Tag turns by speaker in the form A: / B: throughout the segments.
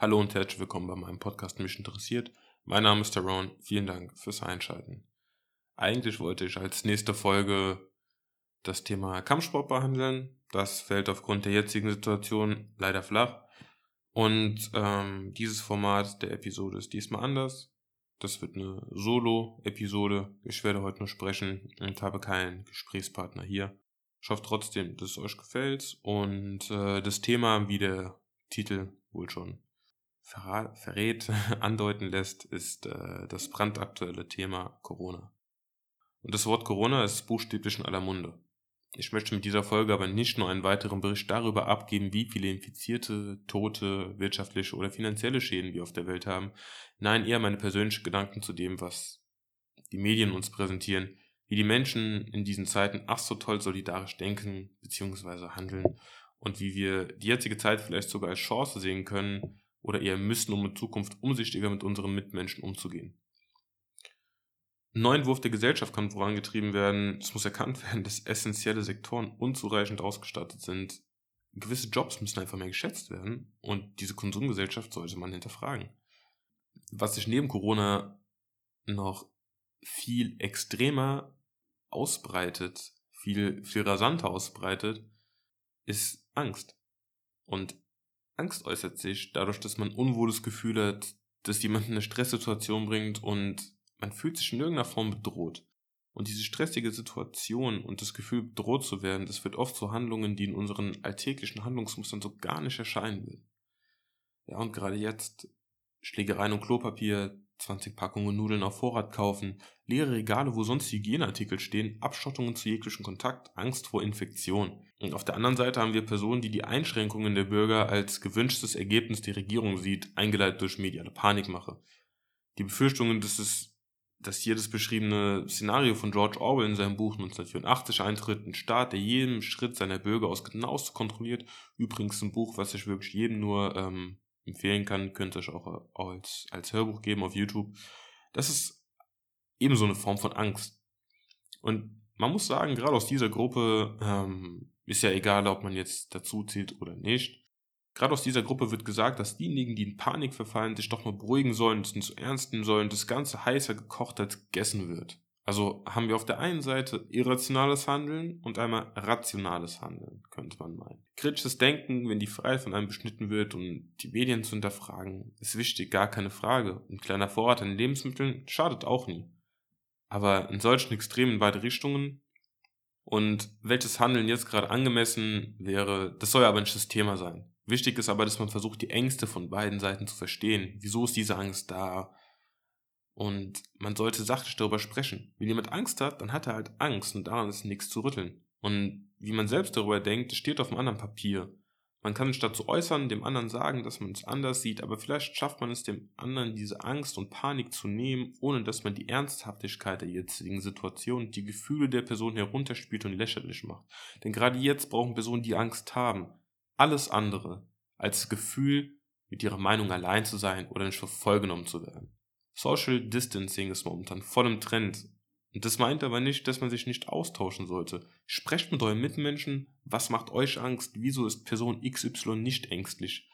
A: Hallo und herzlich willkommen bei meinem Podcast Mich interessiert. Mein Name ist Tyrone. Vielen Dank fürs Einschalten. Eigentlich wollte ich als nächste Folge das Thema Kampfsport behandeln. Das fällt aufgrund der jetzigen Situation leider flach. Und ähm, dieses Format der Episode ist diesmal anders. Das wird eine Solo-Episode. Ich werde heute nur sprechen und habe keinen Gesprächspartner hier. Ich hoffe trotzdem, dass es euch gefällt und äh, das Thema, wie der Titel wohl schon verrät, andeuten lässt, ist äh, das brandaktuelle Thema Corona. Und das Wort Corona ist buchstäblich in aller Munde. Ich möchte mit dieser Folge aber nicht nur einen weiteren Bericht darüber abgeben, wie viele Infizierte, Tote, wirtschaftliche oder finanzielle Schäden wir auf der Welt haben. Nein, eher meine persönlichen Gedanken zu dem, was die Medien uns präsentieren, wie die Menschen in diesen Zeiten ach so toll solidarisch denken bzw. handeln und wie wir die jetzige Zeit vielleicht sogar als Chance sehen können oder eher müssen, um in Zukunft umsichtiger mit unseren Mitmenschen umzugehen. Ein neuen Wurf der Gesellschaft kann vorangetrieben werden. Es muss erkannt werden, dass essentielle Sektoren unzureichend ausgestattet sind. Gewisse Jobs müssen einfach mehr geschätzt werden und diese Konsumgesellschaft sollte man hinterfragen. Was sich neben Corona noch viel extremer ausbreitet, viel, viel rasanter ausbreitet, ist Angst. Und Angst äußert sich dadurch, dass man unwohles Gefühl hat, dass jemand in eine Stresssituation bringt und man fühlt sich in irgendeiner Form bedroht. Und diese stressige Situation und das Gefühl, bedroht zu werden, das wird oft zu Handlungen, die in unseren alltäglichen Handlungsmustern so gar nicht erscheinen will. Ja, und gerade jetzt Schlägereien und Klopapier, 20 Packungen Nudeln auf Vorrat kaufen, leere Regale, wo sonst Hygieneartikel stehen, Abschottungen zu jeglichem Kontakt, Angst vor Infektion. Und auf der anderen Seite haben wir Personen, die die Einschränkungen der Bürger als gewünschtes Ergebnis der Regierung sieht, eingeleitet durch mediale Panikmache. Die Befürchtungen, dass es dass hier das beschriebene Szenario von George Orwell in seinem Buch 1984 eintritt, ein Staat, der jeden Schritt seiner Bürger aus genauestens kontrolliert. Übrigens ein Buch, was ich wirklich jedem nur ähm, empfehlen kann, könnte ich auch als, als Hörbuch geben auf YouTube. Das ist ebenso eine Form von Angst. Und man muss sagen, gerade aus dieser Gruppe ähm, ist ja egal, ob man jetzt dazu zählt oder nicht. Gerade aus dieser Gruppe wird gesagt, dass diejenigen, die in Panik verfallen, sich doch mal beruhigen sollen, es nicht so ernst nehmen sollen, das Ganze heißer gekocht als gegessen wird. Also haben wir auf der einen Seite irrationales Handeln und einmal rationales Handeln, könnte man meinen. Kritisches Denken, wenn die Freiheit von einem beschnitten wird und die Medien zu hinterfragen, ist wichtig, gar keine Frage. Ein kleiner Vorrat an Lebensmitteln schadet auch nie. Aber in solchen Extremen in beide Richtungen und welches Handeln jetzt gerade angemessen wäre, das soll aber nicht das Thema sein. Wichtig ist aber, dass man versucht, die Ängste von beiden Seiten zu verstehen. Wieso ist diese Angst da? Und man sollte sachlich darüber sprechen. Wenn jemand Angst hat, dann hat er halt Angst und daran ist nichts zu rütteln. Und wie man selbst darüber denkt, steht auf einem anderen Papier. Man kann statt zu äußern, dem anderen sagen, dass man es anders sieht, aber vielleicht schafft man es dem anderen, diese Angst und Panik zu nehmen, ohne dass man die Ernsthaftigkeit der jetzigen Situation, die Gefühle der Person herunterspielt und lächerlich macht. Denn gerade jetzt brauchen Personen, die Angst haben, alles andere als das Gefühl, mit ihrer Meinung allein zu sein oder nicht für voll zu werden. Social Distancing ist momentan voll im Trend. Und das meint aber nicht, dass man sich nicht austauschen sollte. Sprecht mit euren Mitmenschen, was macht euch Angst, wieso ist Person XY nicht ängstlich.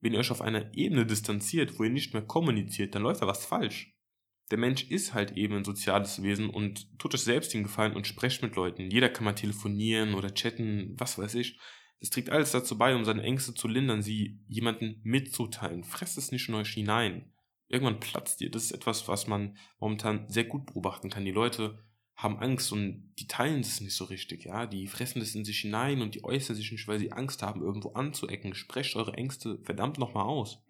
A: Wenn ihr euch auf einer Ebene distanziert, wo ihr nicht mehr kommuniziert, dann läuft da was falsch. Der Mensch ist halt eben ein soziales Wesen und tut euch selbst den Gefallen und sprecht mit Leuten. Jeder kann mal telefonieren oder chatten, was weiß ich. Es trägt alles dazu bei, um seine Ängste zu lindern, sie jemanden mitzuteilen. Fresst es nicht in euch hinein irgendwann platzt dir. Das ist etwas, was man momentan sehr gut beobachten kann. Die Leute haben Angst und die teilen das nicht so richtig, ja. Die fressen das in sich hinein und die äußern sich nicht, weil sie Angst haben, irgendwo anzuecken. Sprecht eure Ängste verdammt nochmal aus.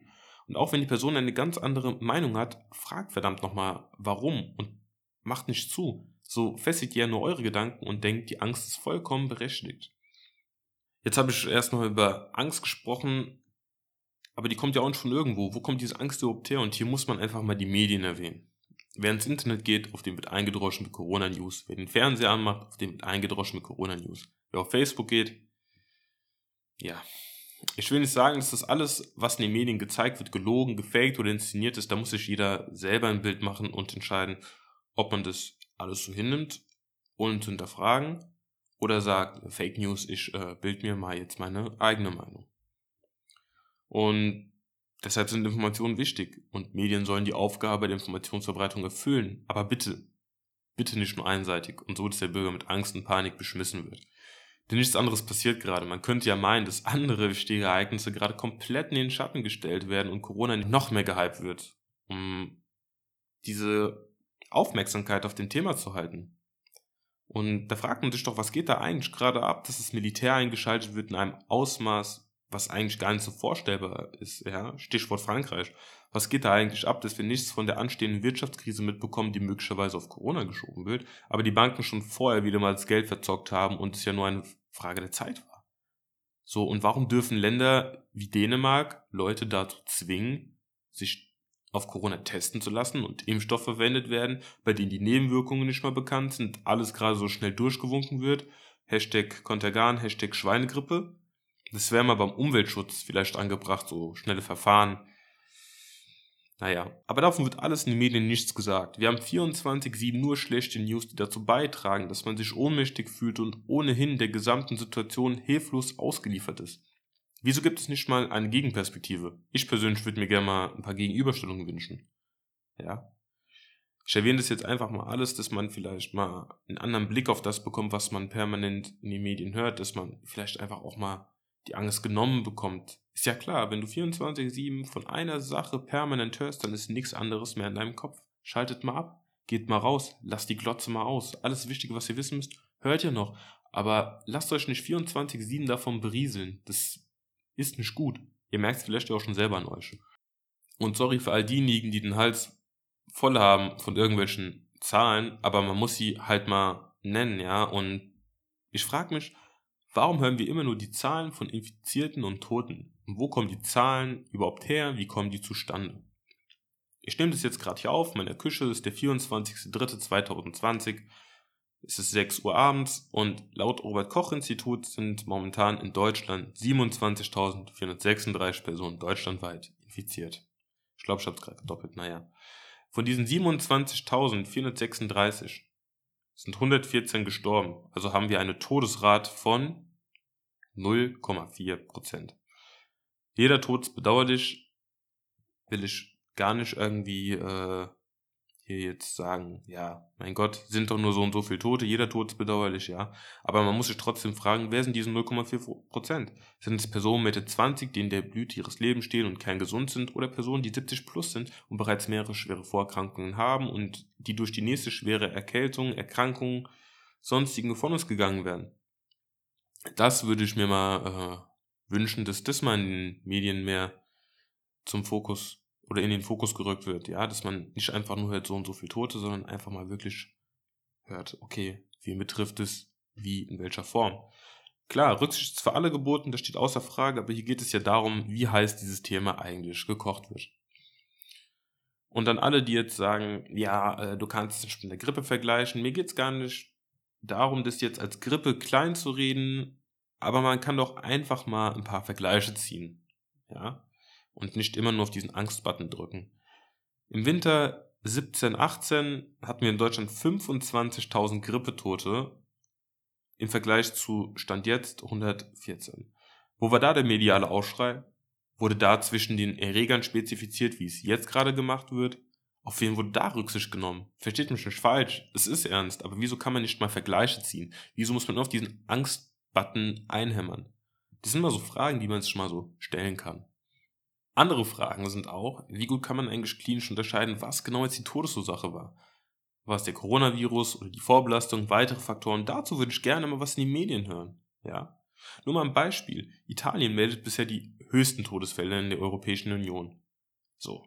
A: Und auch wenn die Person eine ganz andere Meinung hat, fragt verdammt nochmal, warum und macht nicht zu. So festigt ihr nur eure Gedanken und denkt, die Angst ist vollkommen berechtigt. Jetzt habe ich erstmal über Angst gesprochen, aber die kommt ja auch nicht von irgendwo. Wo kommt diese Angst überhaupt her? Und hier muss man einfach mal die Medien erwähnen. Wer ins Internet geht, auf dem wird eingedroschen mit Corona-News. Wer den Fernseher anmacht, auf dem wird eingedroschen mit Corona-News. Wer auf Facebook geht, ja. Ich will nicht sagen, dass das alles, was in den Medien gezeigt wird, gelogen, gefaked oder inszeniert ist. Da muss sich jeder selber ein Bild machen und entscheiden, ob man das alles so hinnimmt, zu hinterfragen, oder sagt, Fake News, ich äh, bild mir mal jetzt meine eigene Meinung. Und Deshalb sind Informationen wichtig und Medien sollen die Aufgabe der Informationsverbreitung erfüllen. Aber bitte, bitte nicht nur einseitig und so, dass der Bürger mit Angst und Panik beschmissen wird. Denn nichts anderes passiert gerade. Man könnte ja meinen, dass andere wichtige Ereignisse gerade komplett in den Schatten gestellt werden und Corona noch mehr gehypt wird, um diese Aufmerksamkeit auf dem Thema zu halten. Und da fragt man sich doch, was geht da eigentlich gerade ab, dass das Militär eingeschaltet wird in einem Ausmaß, was eigentlich gar nicht so vorstellbar ist, ja. Stichwort Frankreich. Was geht da eigentlich ab, dass wir nichts von der anstehenden Wirtschaftskrise mitbekommen, die möglicherweise auf Corona geschoben wird, aber die Banken schon vorher wieder mal das Geld verzockt haben und es ja nur eine Frage der Zeit war. So, und warum dürfen Länder wie Dänemark Leute dazu zwingen, sich auf Corona testen zu lassen und Impfstoff verwendet werden, bei denen die Nebenwirkungen nicht mal bekannt sind, alles gerade so schnell durchgewunken wird. Hashtag Kontergan, Hashtag Schweinegrippe. Das wäre mal beim Umweltschutz vielleicht angebracht, so schnelle Verfahren. Naja, aber davon wird alles in den Medien nichts gesagt. Wir haben 24-7 nur schlechte News, die dazu beitragen, dass man sich ohnmächtig fühlt und ohnehin der gesamten Situation hilflos ausgeliefert ist. Wieso gibt es nicht mal eine Gegenperspektive? Ich persönlich würde mir gerne mal ein paar Gegenüberstellungen wünschen. Ja. Ich erwähne das jetzt einfach mal alles, dass man vielleicht mal einen anderen Blick auf das bekommt, was man permanent in den Medien hört, dass man vielleicht einfach auch mal die Angst genommen bekommt. Ist ja klar, wenn du 24-7 von einer Sache permanent hörst, dann ist nichts anderes mehr in deinem Kopf. Schaltet mal ab, geht mal raus, lasst die Glotze mal aus. Alles Wichtige, was ihr wissen müsst, hört ihr noch. Aber lasst euch nicht 24-7 davon berieseln. Das ist nicht gut. Ihr merkt es vielleicht auch schon selber an euch. Und sorry für all diejenigen, die den Hals voll haben von irgendwelchen Zahlen, aber man muss sie halt mal nennen, ja. Und ich frage mich, warum hören wir immer nur die Zahlen von Infizierten und Toten? Und wo kommen die Zahlen überhaupt her? Wie kommen die zustande? Ich nehme das jetzt gerade hier auf. Meine Küche ist der 24.03.2020. Es ist 6 Uhr abends und laut Robert Koch Institut sind momentan in Deutschland 27.436 Personen deutschlandweit infiziert. Ich glaube, ich habe es gerade gedoppelt, naja. Von diesen 27.436 sind 114 gestorben. Also haben wir eine Todesrate von 0,4 Prozent. Jeder Tod ist bedauerlich, will ich gar nicht irgendwie äh, hier jetzt sagen, ja, mein Gott, sind doch nur so und so viele Tote, jeder Tod ist bedauerlich, ja. Aber man muss sich trotzdem fragen, wer sind diese 0,4 Prozent? Sind es Personen Mitte 20, die in der Blüte ihres Lebens stehen und kerngesund sind, oder Personen, die 70 plus sind und bereits mehrere schwere Vorerkrankungen haben und die durch die nächste schwere Erkältung, Erkrankung, sonstigen von uns gegangen werden? Das würde ich mir mal äh, wünschen, dass das mal in den Medien mehr zum Fokus oder in den Fokus gerückt wird, ja, dass man nicht einfach nur hört so und so viel Tote, sondern einfach mal wirklich hört, okay, wen betrifft es, wie, in welcher Form. Klar, Rücksicht ist für alle geboten, das steht außer Frage, aber hier geht es ja darum, wie heiß dieses Thema eigentlich gekocht wird. Und dann alle, die jetzt sagen, ja, äh, du kannst es mit der Grippe vergleichen, mir geht es gar nicht darum, das jetzt als Grippe klein zu reden, aber man kann doch einfach mal ein paar Vergleiche ziehen. Ja, und nicht immer nur auf diesen Angstbutton drücken. Im Winter 17, 18 hatten wir in Deutschland 25.000 Grippetote im Vergleich zu Stand jetzt 114. Wo war da der mediale Aufschrei? Wurde da zwischen den Erregern spezifiziert, wie es jetzt gerade gemacht wird? Auf wen wurde da Rücksicht genommen? Versteht mich nicht falsch, es ist ernst, aber wieso kann man nicht mal Vergleiche ziehen? Wieso muss man nur auf diesen Angstbutton einhämmern? Das sind mal so Fragen, die man sich mal so stellen kann. Andere Fragen sind auch, wie gut kann man eigentlich klinisch unterscheiden, was genau jetzt die Todesursache war? War es der Coronavirus oder die Vorbelastung, weitere Faktoren? Dazu würde ich gerne mal was in die Medien hören. Ja? Nur mal ein Beispiel. Italien meldet bisher die höchsten Todesfälle in der Europäischen Union. So.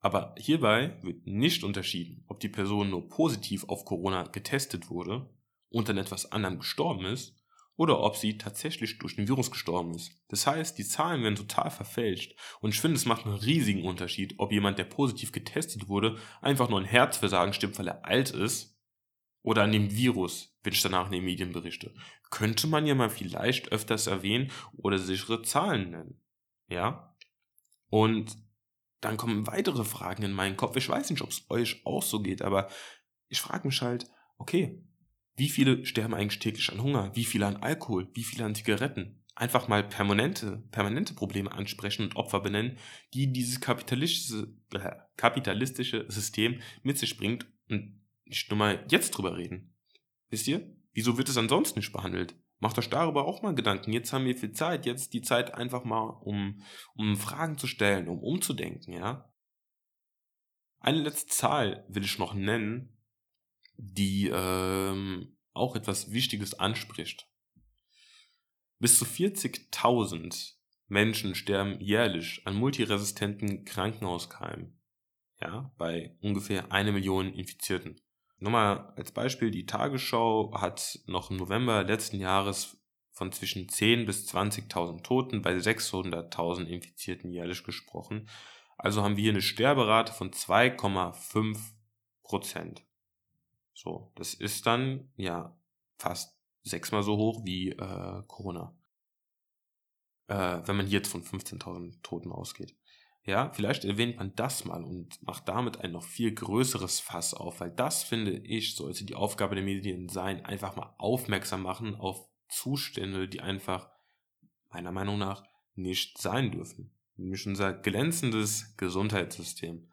A: Aber hierbei wird nicht unterschieden, ob die Person nur positiv auf Corona getestet wurde und an etwas anderem gestorben ist oder ob sie tatsächlich durch den Virus gestorben ist. Das heißt, die Zahlen werden total verfälscht und ich finde, es macht einen riesigen Unterschied, ob jemand, der positiv getestet wurde, einfach nur ein Herzversagen stimmt, weil er alt ist oder an dem Virus, wenn ich danach in den Medien berichte. Könnte man ja mal vielleicht öfters erwähnen oder sichere Zahlen nennen. Ja? Und dann kommen weitere Fragen in meinen Kopf. Ich weiß nicht, ob es euch auch so geht, aber ich frage mich halt, okay, wie viele sterben eigentlich täglich an Hunger? Wie viele an Alkohol? Wie viele an Zigaretten? einfach mal permanente, permanente Probleme ansprechen und Opfer benennen, die dieses kapitalistische, kapitalistische System mit sich bringt und nicht nur mal jetzt drüber reden. Wisst ihr? Wieso wird es ansonsten nicht behandelt? Macht euch darüber auch mal Gedanken. Jetzt haben wir viel Zeit. Jetzt die Zeit einfach mal, um, um Fragen zu stellen, um umzudenken, ja? Eine letzte Zahl will ich noch nennen, die ähm, auch etwas Wichtiges anspricht. Bis zu 40.000 Menschen sterben jährlich an multiresistenten Krankenhauskeimen. Ja, bei ungefähr eine Million Infizierten. Nochmal als Beispiel, die Tagesschau hat noch im November letzten Jahres von zwischen 10.000 bis 20.000 Toten bei 600.000 Infizierten jährlich gesprochen. Also haben wir hier eine Sterberate von 2,5 Prozent. So, das ist dann ja fast sechsmal so hoch wie äh, Corona. Äh, wenn man jetzt von 15.000 Toten ausgeht. Ja, vielleicht erwähnt man das mal und macht damit ein noch viel größeres Fass auf, weil das, finde ich, sollte die Aufgabe der Medien sein, einfach mal aufmerksam machen auf Zustände, die einfach meiner Meinung nach nicht sein dürfen. Nämlich unser glänzendes Gesundheitssystem.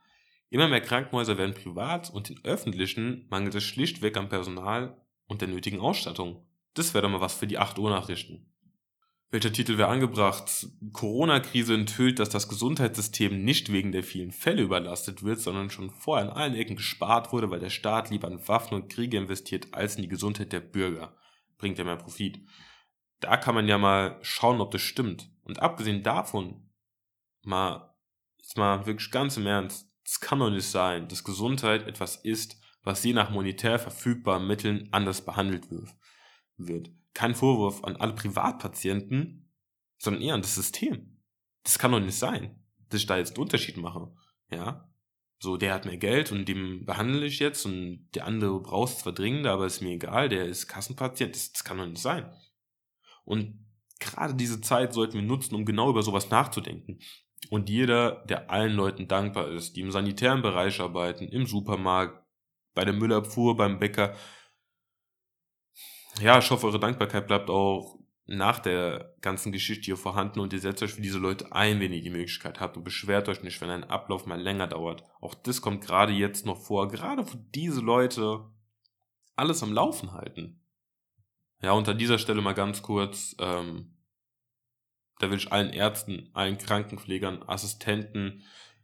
A: Immer mehr Krankenhäuser werden privat und in öffentlichen mangelt es schlichtweg am Personal und der nötigen Ausstattung. Das wäre doch mal was für die 8 Uhr Nachrichten. Welcher Titel wäre angebracht? Corona-Krise enthüllt, dass das Gesundheitssystem nicht wegen der vielen Fälle überlastet wird, sondern schon vorher an allen Ecken gespart wurde, weil der Staat lieber in Waffen und Kriege investiert, als in die Gesundheit der Bürger. Bringt ja mehr Profit. Da kann man ja mal schauen, ob das stimmt. Und abgesehen davon, mal, jetzt mal wirklich ganz im Ernst, es kann doch nicht sein, dass Gesundheit etwas ist, was je nach monetär verfügbaren Mitteln anders behandelt wird kein Vorwurf an alle Privatpatienten, sondern eher an das System. Das kann doch nicht sein, dass ich da jetzt einen Unterschied mache. Ja. So, der hat mehr Geld und dem behandle ich jetzt und der andere braucht es zwar dringender, aber ist mir egal, der ist Kassenpatient. Das, das kann doch nicht sein. Und gerade diese Zeit sollten wir nutzen, um genau über sowas nachzudenken. Und jeder, der allen Leuten dankbar ist, die im sanitären Bereich arbeiten, im Supermarkt, bei der Müllabfuhr, beim Bäcker, ja, ich hoffe, eure Dankbarkeit bleibt auch nach der ganzen Geschichte hier vorhanden und ihr setzt euch für diese Leute ein, wenn ihr die Möglichkeit habt und beschwert euch nicht, wenn ein Ablauf mal länger dauert. Auch das kommt gerade jetzt noch vor, gerade wo diese Leute alles am Laufen halten. Ja, unter dieser Stelle mal ganz kurz, ähm, da will ich allen Ärzten, allen Krankenpflegern, Assistenten,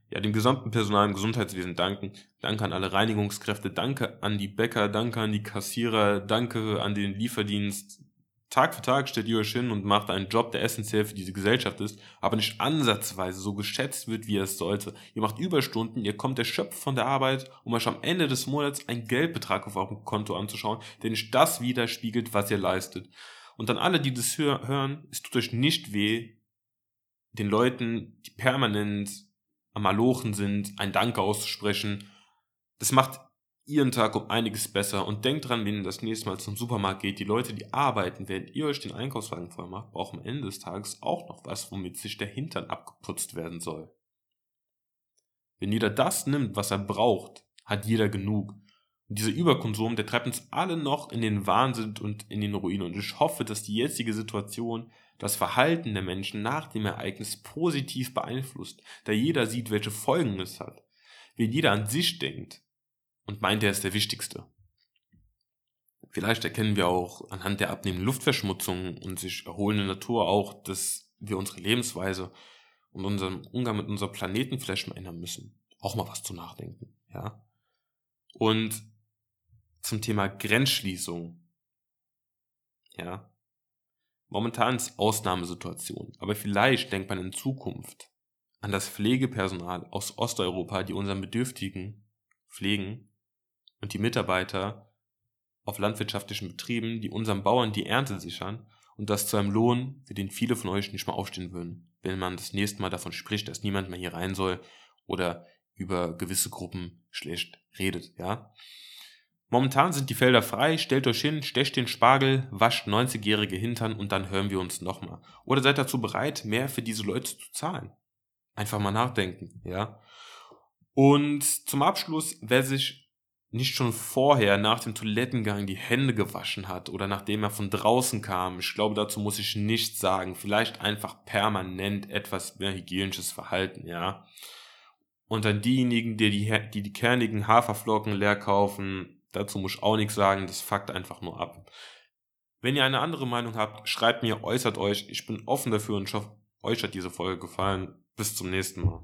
A: ja, dem gesamten Personal im Gesundheitswesen danken. Danke an alle Reinigungskräfte, danke an die Bäcker, danke an die Kassierer, danke an den Lieferdienst. Tag für Tag stellt ihr euch hin und macht einen Job, der essentiell für diese Gesellschaft ist, aber nicht ansatzweise so geschätzt wird, wie er es sollte. Ihr macht Überstunden, ihr kommt erschöpft von der Arbeit, um euch am Ende des Monats einen Geldbetrag auf eurem Konto anzuschauen, der nicht das widerspiegelt, was ihr leistet. Und an alle, die das hören, es tut euch nicht weh, den Leuten, die permanent am Malochen sind, ein Danke auszusprechen. Das macht ihren Tag um einiges besser und denkt dran, wenn ihr das nächste Mal zum Supermarkt geht, die Leute, die arbeiten, während ihr euch den Einkaufswagen voll macht, brauchen am Ende des Tages auch noch was, womit sich der Hintern abgeputzt werden soll. Wenn jeder das nimmt, was er braucht, hat jeder genug. Dieser Überkonsum, der treibt uns alle noch in den Wahnsinn und in den Ruin. Und ich hoffe, dass die jetzige Situation das Verhalten der Menschen nach dem Ereignis positiv beeinflusst, da jeder sieht, welche Folgen es hat. Wenn jeder an sich denkt und meint, er ist der Wichtigste. Vielleicht erkennen wir auch anhand der abnehmenden Luftverschmutzung und sich erholenden Natur auch, dass wir unsere Lebensweise und unseren Umgang mit unserem Planeten vielleicht mal ändern müssen. Auch mal was zu nachdenken, ja. Und zum Thema Grenzschließung. Ja. Momentan ist Ausnahmesituation, aber vielleicht denkt man in Zukunft an das Pflegepersonal aus Osteuropa, die unseren Bedürftigen pflegen und die Mitarbeiter auf landwirtschaftlichen Betrieben, die unseren Bauern die Ernte sichern und das zu einem Lohn, für den viele von euch nicht mal aufstehen würden, wenn man das nächste Mal davon spricht, dass niemand mehr hier rein soll oder über gewisse Gruppen schlecht redet, ja. Momentan sind die Felder frei, stellt euch hin, stecht den Spargel, wascht 90-jährige Hintern und dann hören wir uns nochmal. Oder seid dazu bereit, mehr für diese Leute zu zahlen. Einfach mal nachdenken, ja. Und zum Abschluss, wer sich nicht schon vorher nach dem Toilettengang die Hände gewaschen hat oder nachdem er von draußen kam. Ich glaube, dazu muss ich nichts sagen. Vielleicht einfach permanent etwas mehr hygienisches Verhalten, ja. Und dann diejenigen, die die, die, die kernigen Haferflocken leer kaufen, dazu muss ich auch nichts sagen. Das fuckt einfach nur ab. Wenn ihr eine andere Meinung habt, schreibt mir, äußert euch. Ich bin offen dafür und ich hoffe, euch hat diese Folge gefallen. Bis zum nächsten Mal.